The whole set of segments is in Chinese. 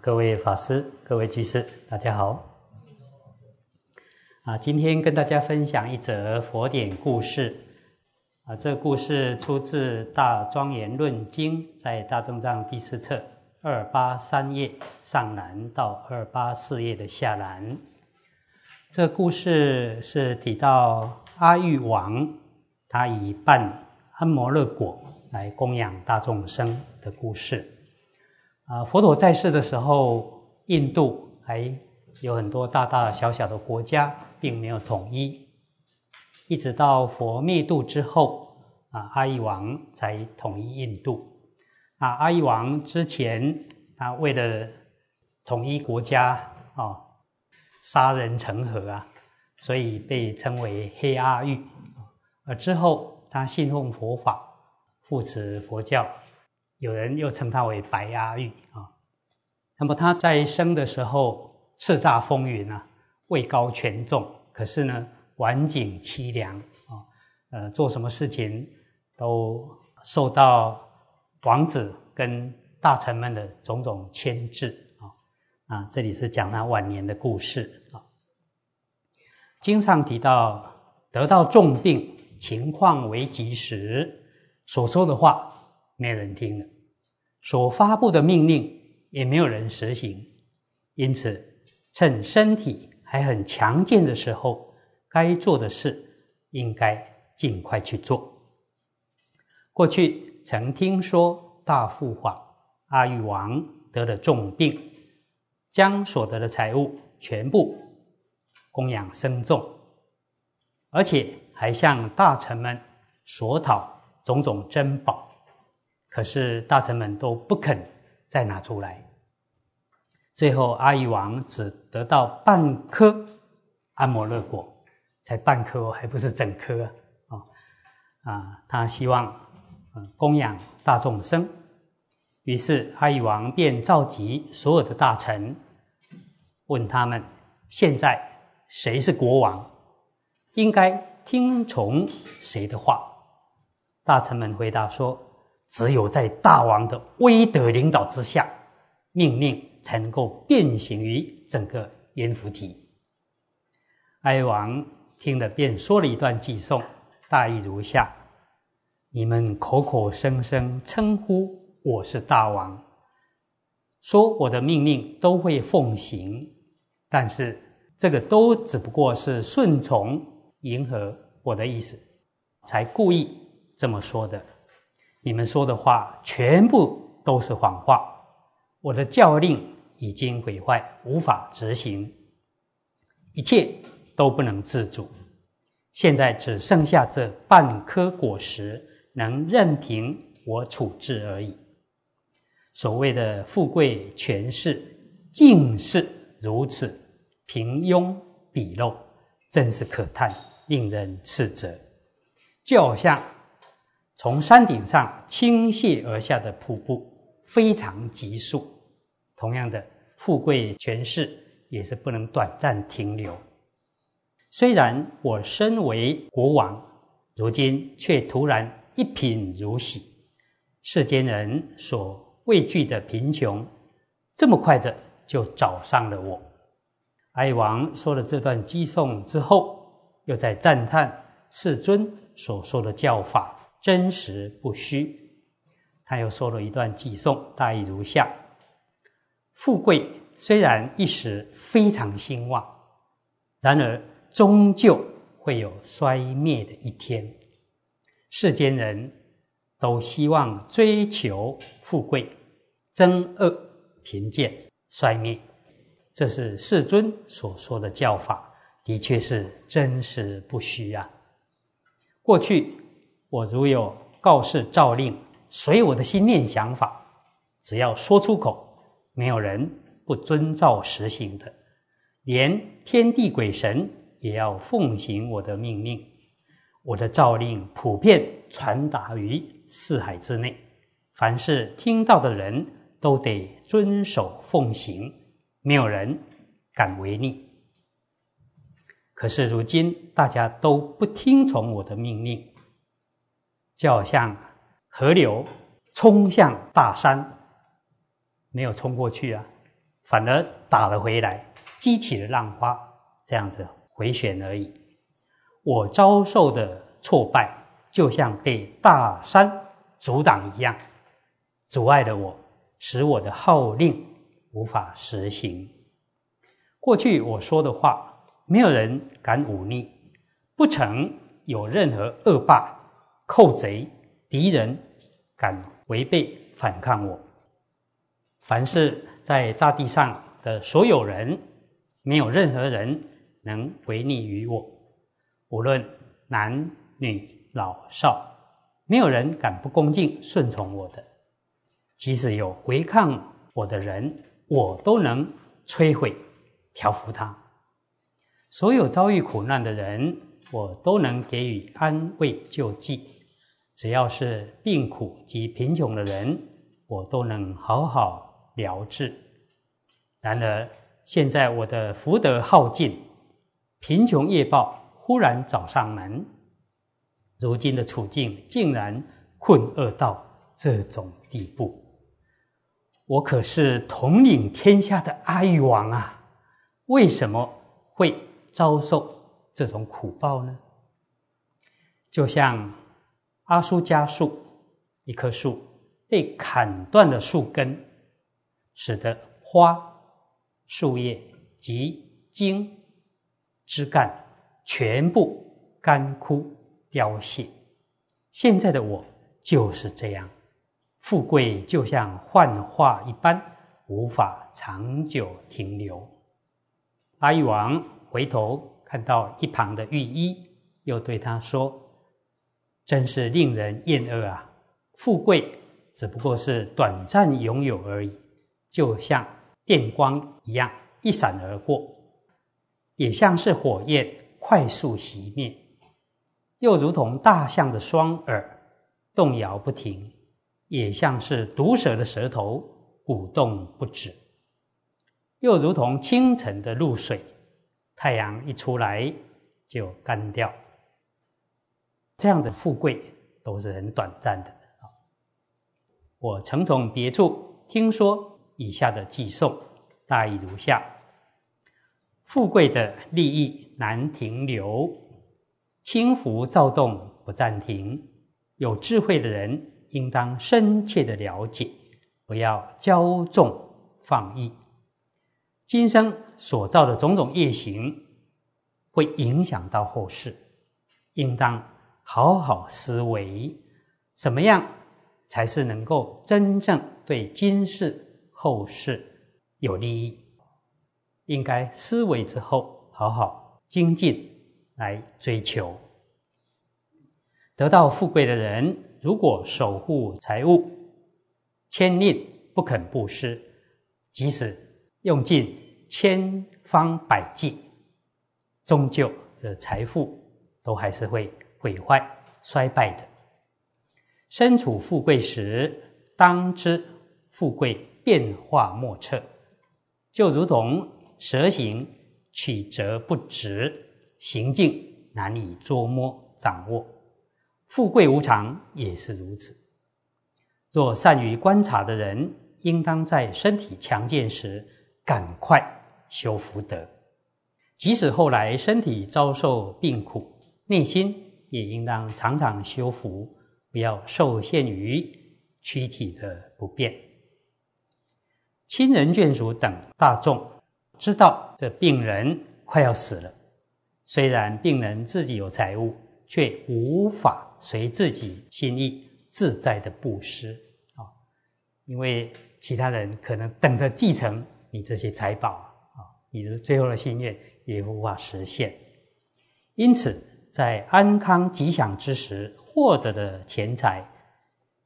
各位法师、各位居士，大家好。啊，今天跟大家分享一则佛典故事。啊，这故事出自《大庄严论经》，在大正藏第四册二八三页上栏到二八四页的下栏。这故事是提到阿育王，他以办安摩勒果来供养大众生的故事。啊，佛陀在世的时候，印度还有很多大大小小的国家，并没有统一。一直到佛灭度之后，啊，阿育王才统一印度。啊，阿育王之前，他为了统一国家，啊，杀人成河啊，所以被称为黑阿育。而之后，他信奉佛法，扶持佛教。有人又称他为白阿玉啊，那么他在生的时候叱咤风云啊，位高权重，可是呢，晚景凄凉啊，呃，做什么事情都受到王子跟大臣们的种种牵制啊啊，这里是讲他晚年的故事啊。经常提到，得到重病、情况危急时，所说的话。没人听了，所发布的命令也没有人实行，因此趁身体还很强健的时候，该做的事应该尽快去做。过去曾听说大富皇阿育王得了重病，将所得的财物全部供养僧众，而且还向大臣们索讨种种珍宝。可是大臣们都不肯再拿出来，最后阿育王只得到半颗安摩勒果，才半颗，还不是整颗啊！啊，他希望供养大众生，于是阿育王便召集所有的大臣，问他们：现在谁是国王？应该听从谁的话？大臣们回答说。只有在大王的威德领导之下，命令才能够变形于整个阎浮提。哀王听了，便说了一段偈颂，大意如下：你们口口声声称呼我是大王，说我的命令都会奉行，但是这个都只不过是顺从、迎合我的意思，才故意这么说的。你们说的话全部都是谎话，我的教令已经毁坏，无法执行，一切都不能自主。现在只剩下这半颗果实能任凭我处置而已。所谓的富贵权势，竟是如此平庸鄙陋，真是可叹，令人斥责。就好像。从山顶上倾泻而下的瀑布非常急速，同样的富贵权势也是不能短暂停留。虽然我身为国王，如今却突然一贫如洗，世间人所畏惧的贫穷，这么快的就找上了我。哀王说了这段偈颂之后，又在赞叹世尊所说的教法。真实不虚，他又说了一段偈颂，大意如下：富贵虽然一时非常兴旺，然而终究会有衰灭的一天。世间人都希望追求富贵，憎恶贫贱衰灭，这是世尊所说的教法，的确是真实不虚啊。过去。我如有告示诏令，随我的心念想法，只要说出口，没有人不遵照实行的，连天地鬼神也要奉行我的命令。我的诏令普遍传达于四海之内，凡是听到的人都得遵守奉行，没有人敢违逆。可是如今大家都不听从我的命令。就好像河流冲向大山，没有冲过去啊，反而打了回来，激起了浪花，这样子回旋而已。我遭受的挫败，就像被大山阻挡一样，阻碍了我，使我的号令无法实行。过去我说的话，没有人敢忤逆，不曾有任何恶霸、寇贼、敌人敢违背反抗我。凡是在大地上的所有人，没有任何人能违逆于我。无论男女老少，没有人敢不恭敬顺从我的。即使有违抗我的人，我都能摧毁、调服他。所有遭遇苦难的人，我都能给予安慰救济。只要是病苦及贫穷的人，我都能好好。疗治。然而，现在我的福德耗尽，贫穷业报忽然找上门，如今的处境竟然困厄到这种地步。我可是统领天下的阿育王啊，为什么会遭受这种苦报呢？就像阿苏加树，一棵树被砍断了树根。使得花、树叶及茎、枝干全部干枯凋谢。现在的我就是这样，富贵就像幻化一般，无法长久停留。阿育王回头看到一旁的御医，又对他说：“真是令人厌恶啊！富贵只不过是短暂拥有而已。”就像电光一样一闪而过，也像是火焰快速熄灭，又如同大象的双耳动摇不停，也像是毒蛇的舌头鼓动不止，又如同清晨的露水，太阳一出来就干掉。这样的富贵都是很短暂的啊！我曾从别处听说。以下的寄送大意如下：富贵的利益难停留，轻浮躁动不暂停。有智慧的人应当深切的了解，不要骄纵放逸。今生所造的种种业行，会影响到后世，应当好好思维，怎么样才是能够真正对今世。后世有利益，应该思维之后，好好精进来追求。得到富贵的人，如果守护财物，千令不肯布施，即使用尽千方百计，终究这财富都还是会毁坏衰败的。身处富贵时，当知富贵。变化莫测，就如同蛇形曲折不直，行径难以捉摸掌握。富贵无常也是如此。若善于观察的人，应当在身体强健时赶快修福德；即使后来身体遭受病苦，内心也应当常常修福，不要受限于躯体的不便。亲人眷属等大众知道这病人快要死了，虽然病人自己有财物，却无法随自己心意自在的布施啊，因为其他人可能等着继承你这些财宝啊，你的最后的心愿也无法实现。因此，在安康吉祥之时获得的钱财，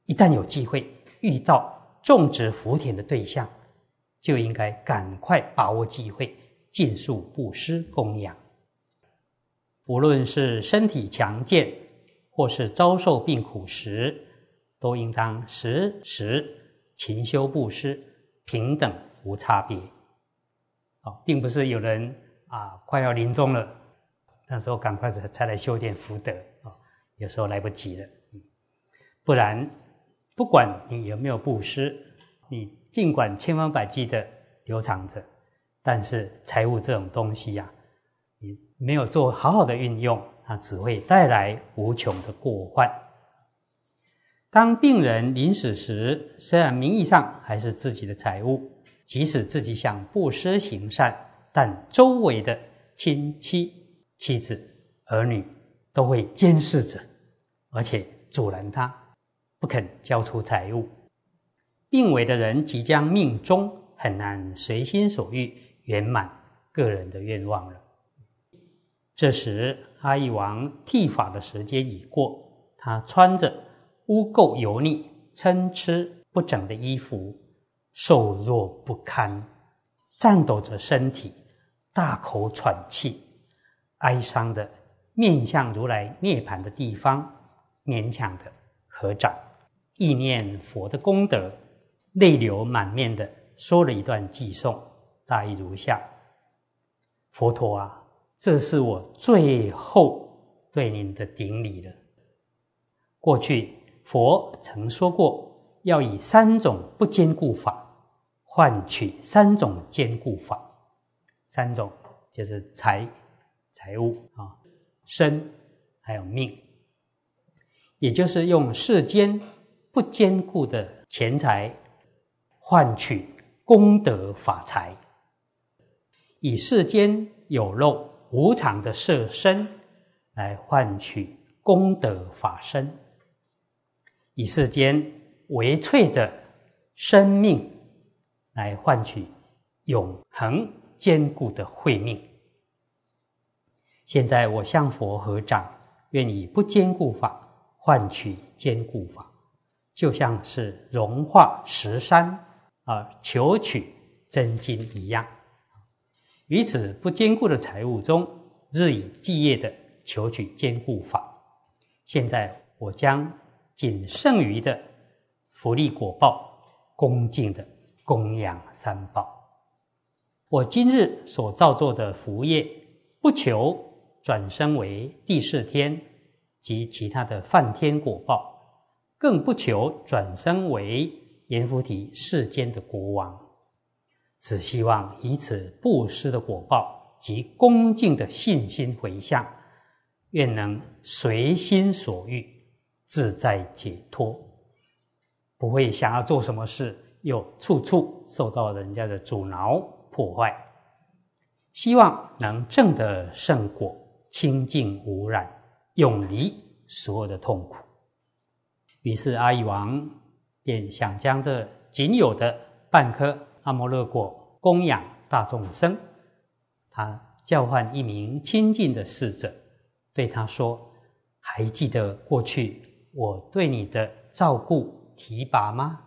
一旦有机会遇到种植福田的对象。就应该赶快把握机会，尽数布施供养。无论是身体强健，或是遭受病苦时，都应当时时勤修布施，平等无差别。啊，并不是有人啊快要临终了，那时候赶快才才来修点福德啊，有时候来不及了。不然，不管你有没有布施，你。尽管千方百计的留藏着。但是财物这种东西呀，你没有做好好的运用，它只会带来无穷的过患。当病人临死时，虽然名义上还是自己的财物，即使自己想布施行善，但周围的亲戚、妻子、儿女都会监视着，而且阻拦他，不肯交出财物。病危的人即将命终，很难随心所欲。圆满个人的愿望了。这时，阿育王剃发的时间已过，他穿着污垢油腻、参差不整的衣服，瘦弱不堪，颤抖着身体，大口喘气，哀伤的面向如来涅盘的地方，勉强的合掌，意念佛的功德，泪流满面的说了一段偈颂。大意如下：佛陀啊，这是我最后对您的顶礼了。过去佛曾说过，要以三种不坚固法换取三种坚固法。三种就是财、财物啊，身还有命，也就是用世间不坚固的钱财换取功德法财。以世间有漏无常的色身来换取功德法身，以世间为脆的生命来换取永恒坚固的慧命。现在我向佛合掌，愿以不坚固法换取坚固法，就像是融化石山而求取真金一样。于此不坚固的财物中，日以继夜的求取坚固法。现在我将仅剩余的福利果报，恭敬的供养三宝。我今日所造作的福业，不求转生为第四天及其他的梵天果报，更不求转生为阎浮提世间的国王。只希望以此布施的果报及恭敬的信心回向，愿能随心所欲，自在解脱，不会想要做什么事，又处处受到人家的阻挠破坏。希望能证得圣果，清净无染，永离所有的痛苦。于是阿育王便想将这仅有的半颗。阿摩勒果供养大众生，他叫唤一名亲近的侍者，对他说：“还记得过去我对你的照顾提拔吗？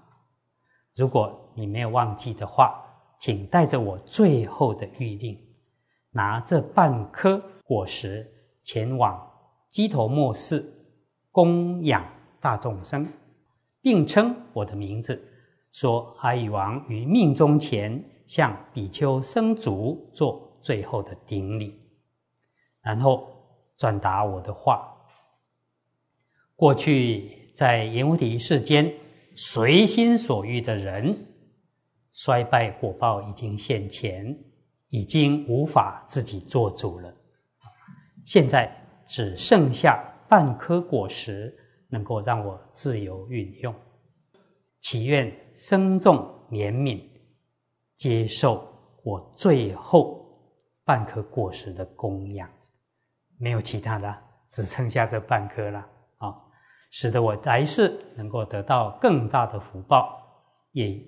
如果你没有忘记的话，请带着我最后的谕令，拿这半颗果实前往鸡头末寺供养大众生，并称我的名字。”说阿育王于命中前向比丘僧族做最后的顶礼，然后转达我的话。过去在阎浮提世间随心所欲的人，衰败果报已经现前，已经无法自己做主了。现在只剩下半颗果实，能够让我自由运用。祈愿生众怜悯，接受我最后半颗果实的供养，没有其他的，只剩下这半颗了啊！使得我来世能够得到更大的福报。也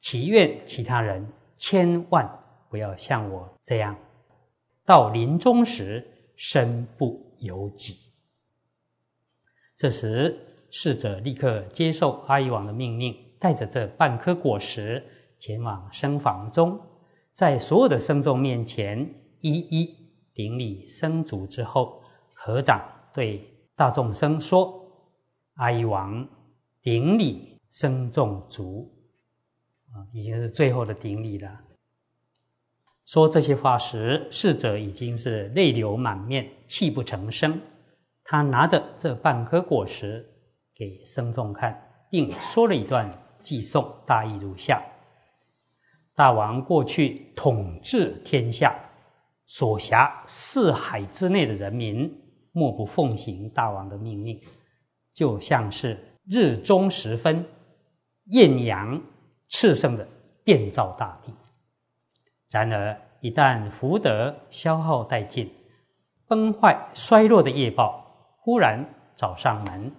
祈愿其他人千万不要像我这样，到临终时身不由己。这时，侍者立刻接受阿育王的命令。带着这半颗果实前往僧房中，在所有的僧众面前一一顶礼僧足之后，合掌对大众僧说：“阿育王顶礼僧众足，啊，已经是最后的顶礼了。”说这些话时，逝者已经是泪流满面、泣不成声。他拿着这半颗果实给僧众看，并说了一段。寄送大意如下：大王过去统治天下，所辖四海之内的人民，莫不奉行大王的命令，就像是日中时分，艳阳炽盛的遍照大地。然而，一旦福德消耗殆尽，崩坏衰落的业报忽然找上门，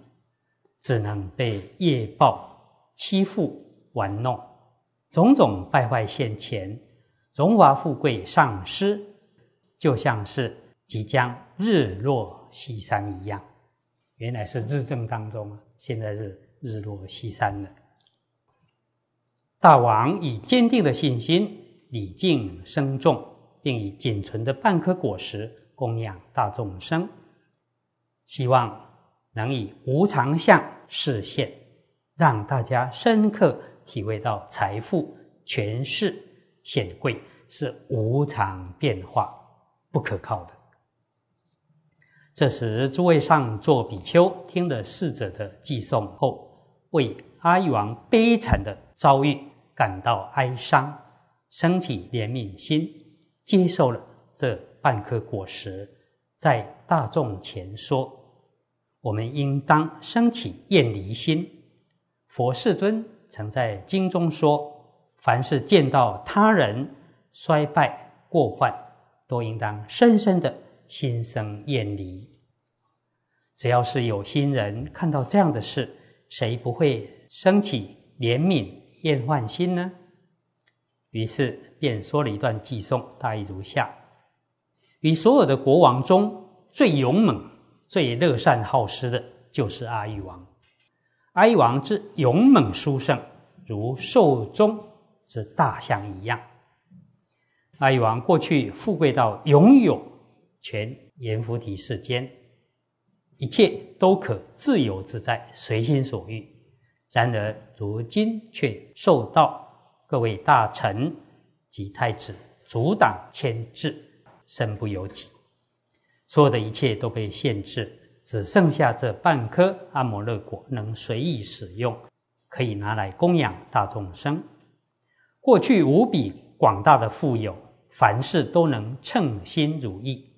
只能被业报欺负玩弄。种种败坏现前，荣华富贵丧失，就像是即将日落西山一样。原来是日正当中，现在是日落西山了。大王以坚定的信心礼敬生众，并以仅存的半颗果实供养大众生，希望能以无常相示现，让大家深刻。体会到财富、权势、显贵是无常变化、不可靠的。这时，诸位上座比丘听了逝者的寄送后，为阿育王悲惨的遭遇感到哀伤，升起怜悯心，接受了这半颗果实，在大众前说：“我们应当升起厌离心。”佛世尊。曾在经中说：“凡是见到他人衰败过患，都应当深深的心生厌离。只要是有心人看到这样的事，谁不会升起怜悯厌患心呢？”于是便说了一段偈颂，大意如下：与所有的国王中最勇猛、最乐善好施的，就是阿育王。阿育王之勇猛殊胜，如兽中之大象一样。阿育王过去富贵到拥有全阎浮提世间，一切都可自由自在，随心所欲。然而如今却受到各位大臣及太子阻挡牵制，身不由己，所有的一切都被限制。只剩下这半颗阿摩勒果能随意使用，可以拿来供养大众生。过去无比广大的富有，凡事都能称心如意。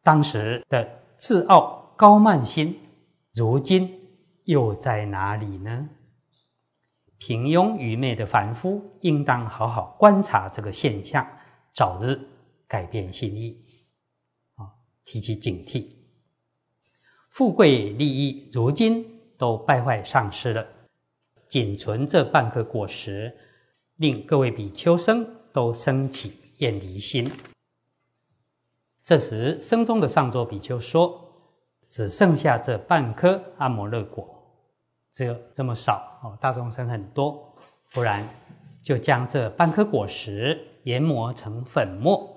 当时的自傲高慢心，如今又在哪里呢？平庸愚昧的凡夫，应当好好观察这个现象，早日改变心意，啊，提起警惕。富贵利益如今都败坏丧失了，仅存这半颗果实，令各位比丘僧都升起厌离心。这时，僧中的上座比丘说：“只剩下这半颗阿摩勒果，只有这么少哦，大众生很多，不然就将这半颗果实研磨成粉末，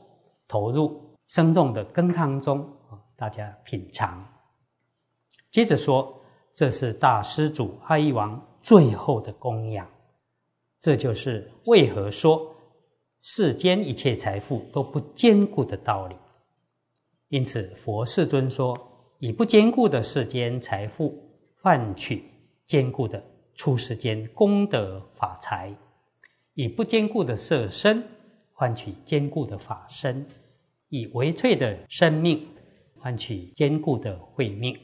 投入生重的羹汤中大家品尝。”接着说，这是大施主阿育王最后的供养，这就是为何说世间一切财富都不坚固的道理。因此，佛世尊说，以不坚固的世间财富换取坚固的出世间功德法财，以不坚固的色身换取坚固的法身，以微脆的生命换取坚固的慧命。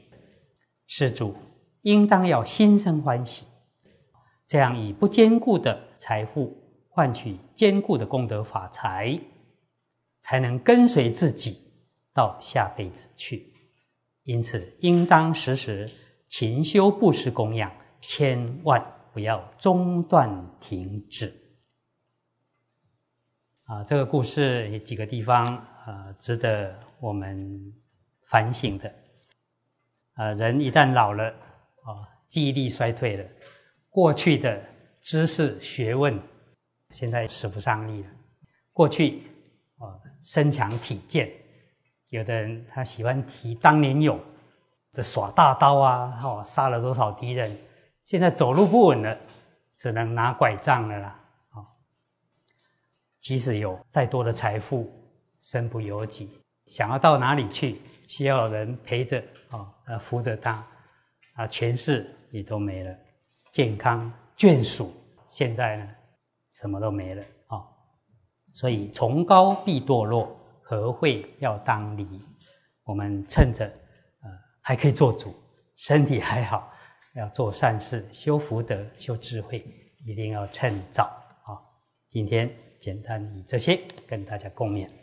施主应当要心生欢喜，这样以不坚固的财富换取坚固的功德法财，才能跟随自己到下辈子去。因此，应当时时勤修布施供养，千万不要中断停止。啊，这个故事有几个地方啊，值得我们反省的。啊，人一旦老了，啊，记忆力衰退了，过去的知识学问，现在使不上力了。过去，啊，身强体健，有的人他喜欢提当年勇，这耍大刀啊，哦，杀了多少敌人，现在走路不稳了，只能拿拐杖了啦。啊，即使有再多的财富，身不由己，想要到哪里去？需要人陪着啊，呃，扶着他，啊，权势也都没了，健康眷属，现在呢，什么都没了啊。所以崇高必堕落，何会要当离？我们趁着还可以做主，身体还好，要做善事，修福德，修智慧，一定要趁早啊！今天简单以这些跟大家共勉。